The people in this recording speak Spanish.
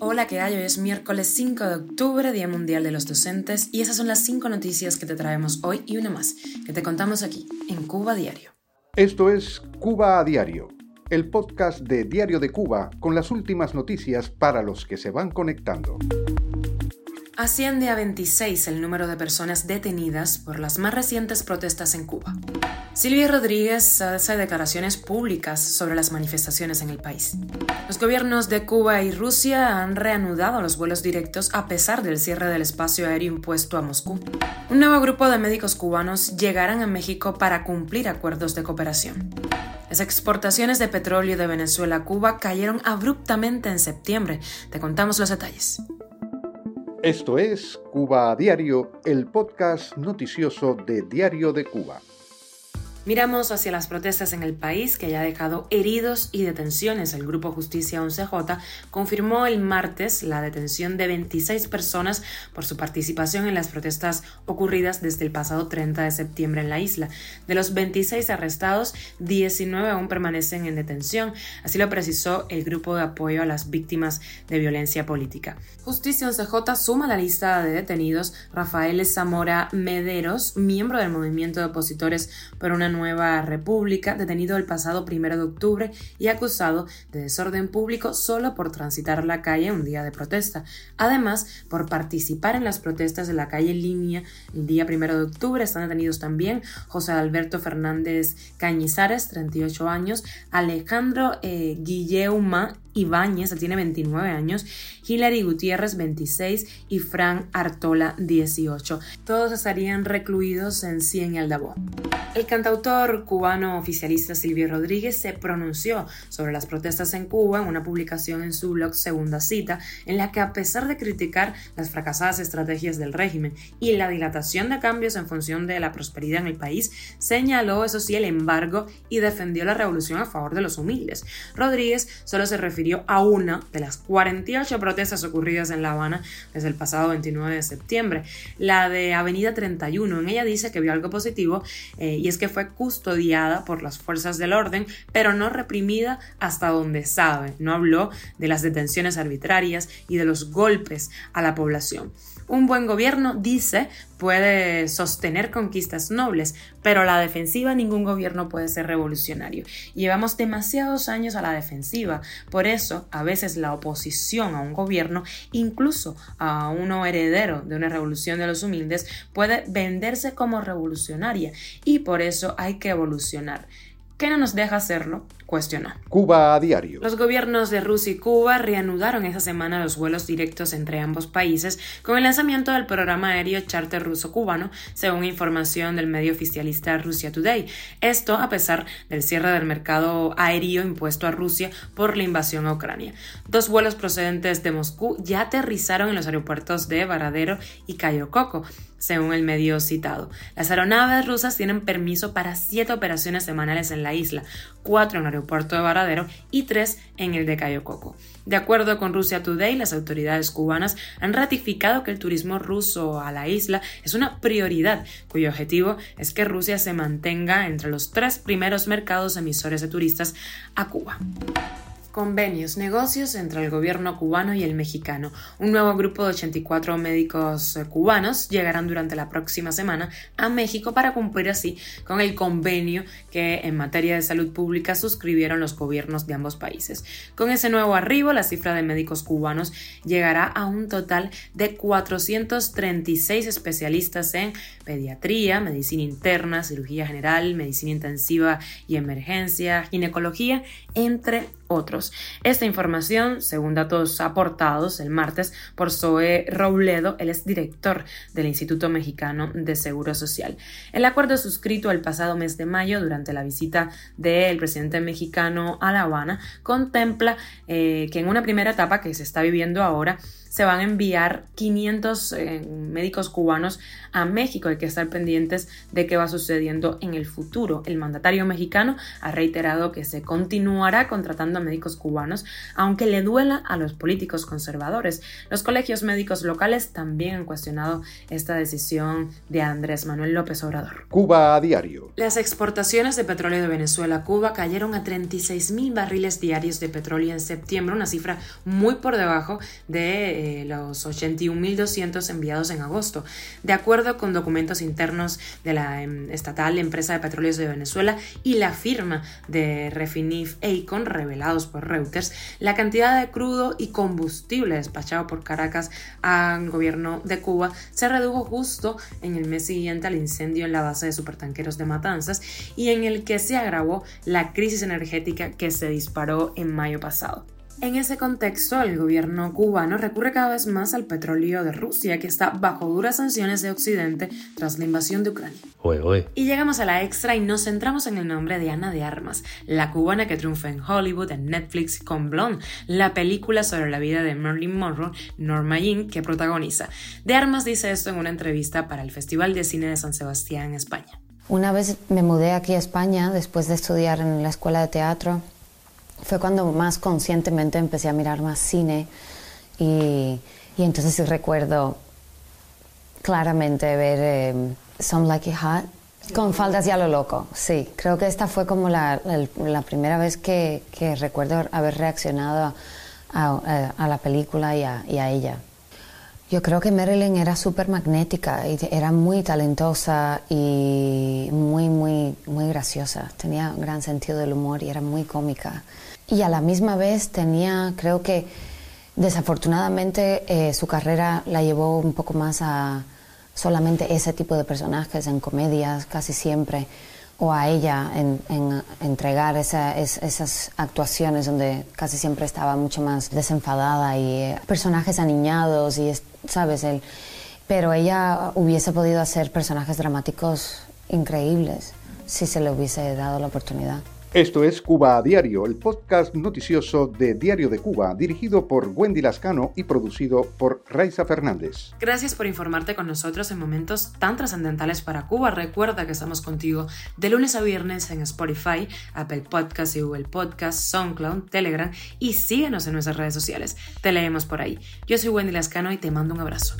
Hola, ¿qué hay? Hoy es miércoles 5 de octubre, Día Mundial de los Docentes, y esas son las 5 noticias que te traemos hoy y una más, que te contamos aquí, en Cuba Diario. Esto es Cuba a Diario, el podcast de Diario de Cuba con las últimas noticias para los que se van conectando. Asciende a 26 el número de personas detenidas por las más recientes protestas en Cuba. Silvia Rodríguez hace declaraciones públicas sobre las manifestaciones en el país. Los gobiernos de Cuba y Rusia han reanudado los vuelos directos a pesar del cierre del espacio aéreo impuesto a Moscú. Un nuevo grupo de médicos cubanos llegarán a México para cumplir acuerdos de cooperación. Las exportaciones de petróleo de Venezuela a Cuba cayeron abruptamente en septiembre. Te contamos los detalles. Esto es Cuba a Diario, el podcast noticioso de Diario de Cuba. Miramos hacia las protestas en el país que haya dejado heridos y detenciones. El Grupo Justicia 11J confirmó el martes la detención de 26 personas por su participación en las protestas ocurridas desde el pasado 30 de septiembre en la isla. De los 26 arrestados, 19 aún permanecen en detención. Así lo precisó el Grupo de Apoyo a las Víctimas de Violencia Política. Justicia 11J suma la lista de detenidos Rafael Zamora Mederos, miembro del movimiento de opositores por una Nueva República, detenido el pasado primero de octubre y acusado de desorden público solo por transitar la calle un día de protesta. Además, por participar en las protestas de la calle Línea el día primero de octubre, están detenidos también José Alberto Fernández Cañizares, 38 años, Alejandro eh, Guilleuma Ibáñez, tiene 29 años, Hilary Gutiérrez, 26 y Fran Artola, 18. Todos estarían recluidos en Cien y Aldabó. El cantautor cubano oficialista Silvio Rodríguez se pronunció sobre las protestas en Cuba en una publicación en su blog Segunda Cita, en la que a pesar de criticar las fracasadas estrategias del régimen y la dilatación de cambios en función de la prosperidad en el país, señaló eso sí el embargo y defendió la revolución a favor de los humildes. Rodríguez solo se refirió a una de las 48 protestas ocurridas en La Habana desde el pasado 29 de septiembre, la de Avenida 31. En ella dice que vio algo positivo eh, y es que fue custodiada por las fuerzas del orden, pero no reprimida hasta donde sabe. No habló de las detenciones arbitrarias y de los golpes a la población. Un buen gobierno, dice, puede sostener conquistas nobles, pero a la defensiva ningún gobierno puede ser revolucionario. Llevamos demasiados años a la defensiva, por eso a veces la oposición a un gobierno, incluso a uno heredero de una revolución de los humildes, puede venderse como revolucionaria y por eso hay que evolucionar. ¿Qué no nos deja hacerlo? Cuestionó. Cuba a diario. Los gobiernos de Rusia y Cuba reanudaron esa semana los vuelos directos entre ambos países con el lanzamiento del programa aéreo charter ruso-cubano, según información del medio oficialista Russia Today. Esto a pesar del cierre del mercado aéreo impuesto a Rusia por la invasión a Ucrania. Dos vuelos procedentes de Moscú ya aterrizaron en los aeropuertos de Varadero y Cayo Coco según el medio citado. Las aeronaves rusas tienen permiso para siete operaciones semanales en la isla, cuatro en aeropuerto de Varadero y tres en el de Cayo Coco. De acuerdo con Russia Today, las autoridades cubanas han ratificado que el turismo ruso a la isla es una prioridad, cuyo objetivo es que Rusia se mantenga entre los tres primeros mercados emisores de turistas a Cuba convenios, negocios entre el gobierno cubano y el mexicano. Un nuevo grupo de 84 médicos eh, cubanos llegarán durante la próxima semana a México para cumplir así con el convenio que en materia de salud pública suscribieron los gobiernos de ambos países. Con ese nuevo arribo, la cifra de médicos cubanos llegará a un total de 436 especialistas en pediatría, medicina interna, cirugía general, medicina intensiva y emergencia, ginecología, entre otros. Esta información, según datos aportados el martes por Zoe Robledo, él es director del Instituto Mexicano de Seguro Social. El acuerdo suscrito el pasado mes de mayo durante la visita del presidente mexicano a La Habana contempla eh, que en una primera etapa que se está viviendo ahora, se van a enviar 500 eh, médicos cubanos a México. Hay que estar pendientes de qué va sucediendo en el futuro. El mandatario mexicano ha reiterado que se continuará contratando incluyendo médicos cubanos, aunque le duela a los políticos conservadores. Los colegios médicos locales también han cuestionado esta decisión de Andrés Manuel López Obrador. Cuba a diario. Las exportaciones de petróleo de Venezuela a Cuba cayeron a 36 mil barriles diarios de petróleo en septiembre, una cifra muy por debajo de eh, los 81.200 enviados en agosto. De acuerdo con documentos internos de la em, estatal empresa de petróleos de Venezuela y la firma de Refinif Acon, por Reuters, la cantidad de crudo y combustible despachado por Caracas al gobierno de Cuba se redujo justo en el mes siguiente al incendio en la base de supertanqueros de Matanzas y en el que se agravó la crisis energética que se disparó en mayo pasado. En ese contexto, el gobierno cubano recurre cada vez más al petróleo de Rusia, que está bajo duras sanciones de Occidente tras la invasión de Ucrania. Y llegamos a la extra y nos centramos en el nombre de Ana de Armas, la cubana que triunfa en Hollywood, en Netflix con Blonde, la película sobre la vida de Marilyn Monroe, Norma Jean, que protagoniza. De Armas dice esto en una entrevista para el Festival de Cine de San Sebastián en España. Una vez me mudé aquí a España después de estudiar en la escuela de teatro fue cuando más conscientemente empecé a mirar más cine y, y entonces sí recuerdo claramente ver eh, Some Like It Hot con faldas y a lo loco, sí. Creo que esta fue como la, la primera vez que, que, recuerdo haber reaccionado a, a, la película y a, y a, ella. Yo creo que Marilyn era súper magnética, y era muy talentosa y muy, muy, muy graciosa. Tenía un gran sentido del humor y era muy cómica y a la misma vez tenía, creo que desafortunadamente eh, su carrera la llevó un poco más a solamente ese tipo de personajes en comedias casi siempre o a ella en, entregar esas actuaciones donde casi siempre estaba mucho más desenfadada y eh, personajes aniñados y sabes el pero ella hubiese podido hacer personajes dramáticos increíbles si se le hubiese dado la oportunidad. Esto es Cuba a Diario, el podcast noticioso de Diario de Cuba, dirigido por Wendy Lascano y producido por Raiza Fernández. Gracias por informarte con nosotros en momentos tan trascendentales para Cuba. Recuerda que estamos contigo de lunes a viernes en Spotify, Apple Podcasts y Google Podcasts, SoundCloud, Telegram y síguenos en nuestras redes sociales. Te leemos por ahí. Yo soy Wendy Lascano y te mando un abrazo.